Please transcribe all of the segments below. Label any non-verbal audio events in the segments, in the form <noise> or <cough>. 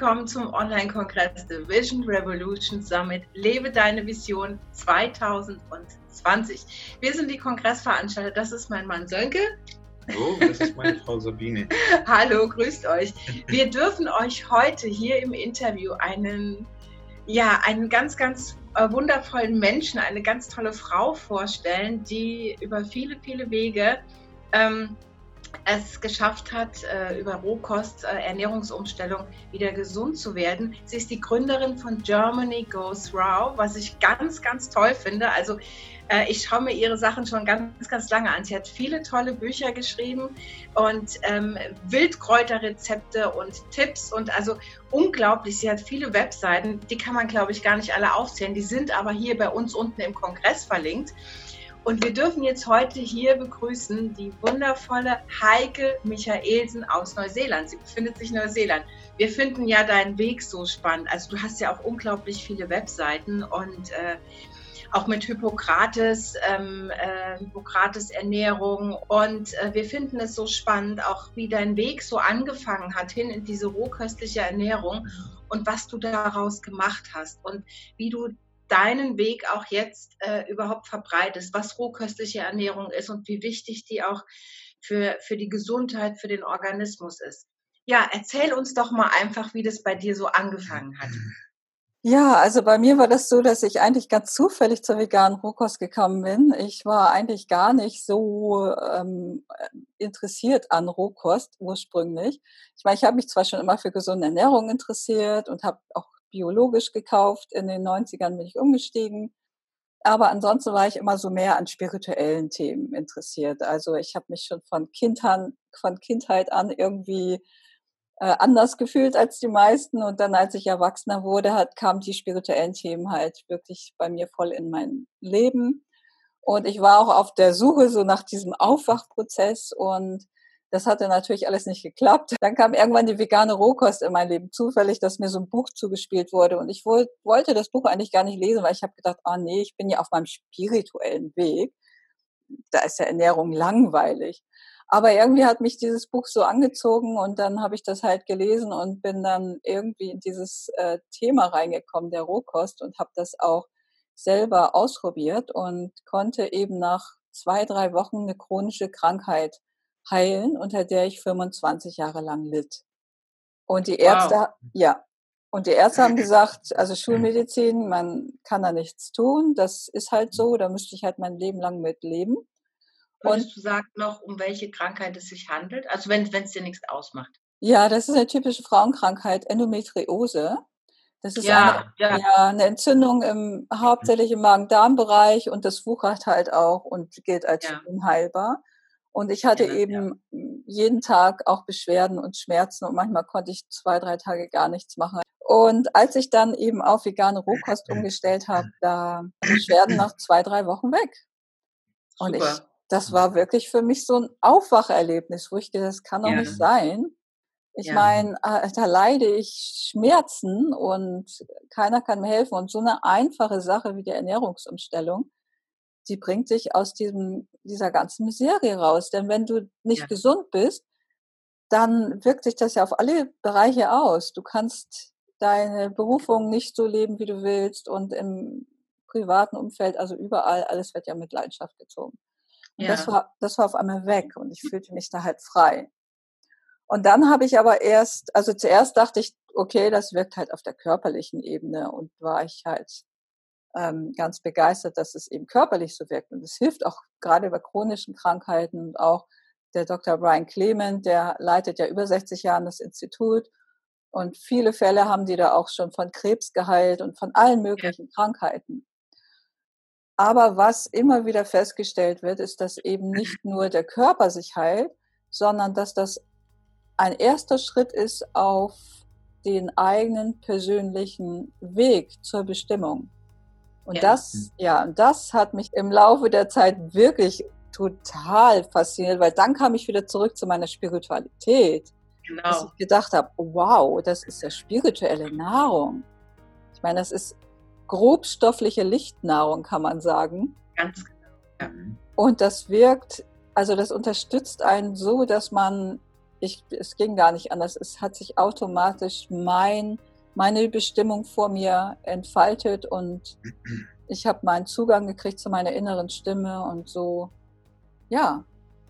Willkommen zum Online-Kongress The Vision Revolution Summit Lebe deine Vision 2020. Wir sind die Kongressveranstalter. Das ist mein Mann Sönke. Hallo, das ist meine Frau Sabine. <laughs> Hallo, grüßt euch. Wir dürfen euch heute hier im Interview einen, ja, einen ganz, ganz äh, wundervollen Menschen, eine ganz tolle Frau vorstellen, die über viele, viele Wege ähm, es geschafft hat, äh, über Rohkost, äh, Ernährungsumstellung wieder gesund zu werden. Sie ist die Gründerin von Germany Goes Raw, was ich ganz, ganz toll finde. Also äh, ich schaue mir ihre Sachen schon ganz, ganz lange an. Sie hat viele tolle Bücher geschrieben und ähm, Wildkräuterrezepte und Tipps und also unglaublich. Sie hat viele Webseiten, die kann man, glaube ich, gar nicht alle aufzählen. Die sind aber hier bei uns unten im Kongress verlinkt. Und wir dürfen jetzt heute hier begrüßen die wundervolle Heike Michaelsen aus Neuseeland. Sie befindet sich in Neuseeland. Wir finden ja deinen Weg so spannend. Also du hast ja auch unglaublich viele Webseiten und äh, auch mit Hippokrates, ähm, äh, Hippokrates Ernährung. Und äh, wir finden es so spannend, auch wie dein Weg so angefangen hat hin in diese rohköstliche Ernährung und was du daraus gemacht hast und wie du deinen Weg auch jetzt äh, überhaupt verbreitest, was rohköstliche Ernährung ist und wie wichtig die auch für, für die Gesundheit, für den Organismus ist. Ja, erzähl uns doch mal einfach, wie das bei dir so angefangen hat. Ja, also bei mir war das so, dass ich eigentlich ganz zufällig zur veganen Rohkost gekommen bin. Ich war eigentlich gar nicht so ähm, interessiert an Rohkost ursprünglich. Ich meine, ich habe mich zwar schon immer für gesunde Ernährung interessiert und habe auch biologisch gekauft. In den 90ern bin ich umgestiegen. Aber ansonsten war ich immer so mehr an spirituellen Themen interessiert. Also ich habe mich schon von Kindheit, von Kindheit an irgendwie äh, anders gefühlt als die meisten. Und dann, als ich Erwachsener wurde, hat, kamen die spirituellen Themen halt wirklich bei mir voll in mein Leben. Und ich war auch auf der Suche so nach diesem Aufwachprozess und das hatte natürlich alles nicht geklappt. Dann kam irgendwann die vegane Rohkost in mein Leben. Zufällig, dass mir so ein Buch zugespielt wurde. Und ich wollte das Buch eigentlich gar nicht lesen, weil ich habe gedacht, ah oh nee, ich bin ja auf meinem spirituellen Weg. Da ist ja Ernährung langweilig. Aber irgendwie hat mich dieses Buch so angezogen und dann habe ich das halt gelesen und bin dann irgendwie in dieses äh, Thema reingekommen, der Rohkost, und habe das auch selber ausprobiert und konnte eben nach zwei, drei Wochen eine chronische Krankheit heilen, unter der ich 25 Jahre lang litt. Und die Ärzte, wow. ja, und die Ärzte haben gesagt, also Schulmedizin, man kann da nichts tun, das ist halt so, da müsste ich halt mein Leben lang mit leben. Würdest und, du sagen noch, um welche Krankheit es sich handelt? Also wenn es dir nichts ausmacht. Ja, das ist eine typische Frauenkrankheit, Endometriose. Das ist ja, eine, ja. ja, eine Entzündung im, hauptsächlich im Magen-Darm-Bereich und das wuchert halt auch und gilt als unheilbar. Und ich hatte ja, eben ja. jeden Tag auch Beschwerden und Schmerzen und manchmal konnte ich zwei, drei Tage gar nichts machen. Und als ich dann eben auf vegane Rohkost umgestellt habe, da Beschwerden nach zwei, drei Wochen weg. Und Super. ich, das war wirklich für mich so ein Aufwacherlebnis, wo ich gedacht, das kann doch ja. nicht sein. Ich ja. meine, äh, da leide ich Schmerzen und keiner kann mir helfen. Und so eine einfache Sache wie die Ernährungsumstellung, die bringt dich aus diesem, dieser ganzen Miserie raus. Denn wenn du nicht ja. gesund bist, dann wirkt sich das ja auf alle Bereiche aus. Du kannst deine Berufung nicht so leben, wie du willst und im privaten Umfeld, also überall, alles wird ja mit Leidenschaft gezogen. Und ja. das, war, das war auf einmal weg und ich fühlte mich da halt frei. Und dann habe ich aber erst, also zuerst dachte ich, okay, das wirkt halt auf der körperlichen Ebene und war ich halt ähm, ganz begeistert, dass es eben körperlich so wirkt. Und es hilft auch gerade bei chronischen Krankheiten und auch der Dr. Brian Clement, der leitet ja über 60 Jahre das Institut. Und viele Fälle haben die da auch schon von Krebs geheilt und von allen möglichen Krankheiten. Aber was immer wieder festgestellt wird, ist, dass eben nicht nur der Körper sich heilt, sondern dass das ein erster Schritt ist auf den eigenen persönlichen Weg zur Bestimmung. Und ja. das, ja, das hat mich im Laufe der Zeit wirklich total fasziniert, weil dann kam ich wieder zurück zu meiner Spiritualität. Genau. Dass ich gedacht habe, wow, das ist ja spirituelle Nahrung. Ich meine, das ist grobstoffliche Lichtnahrung, kann man sagen. Ganz genau. Ja. Und das wirkt, also das unterstützt einen so, dass man ich, es ging gar nicht anders. Es hat sich automatisch mein, meine Bestimmung vor mir entfaltet und ich habe meinen Zugang gekriegt zu meiner inneren Stimme und so, ja,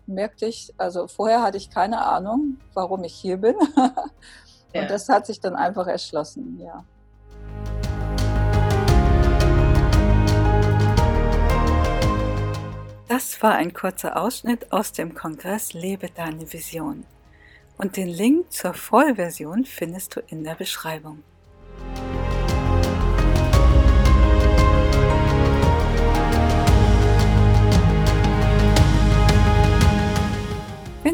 merkte ich, also vorher hatte ich keine Ahnung, warum ich hier bin. <laughs> und ja. das hat sich dann einfach erschlossen, ja. Das war ein kurzer Ausschnitt aus dem Kongress Lebe deine Vision. Und den Link zur Vollversion findest du in der Beschreibung.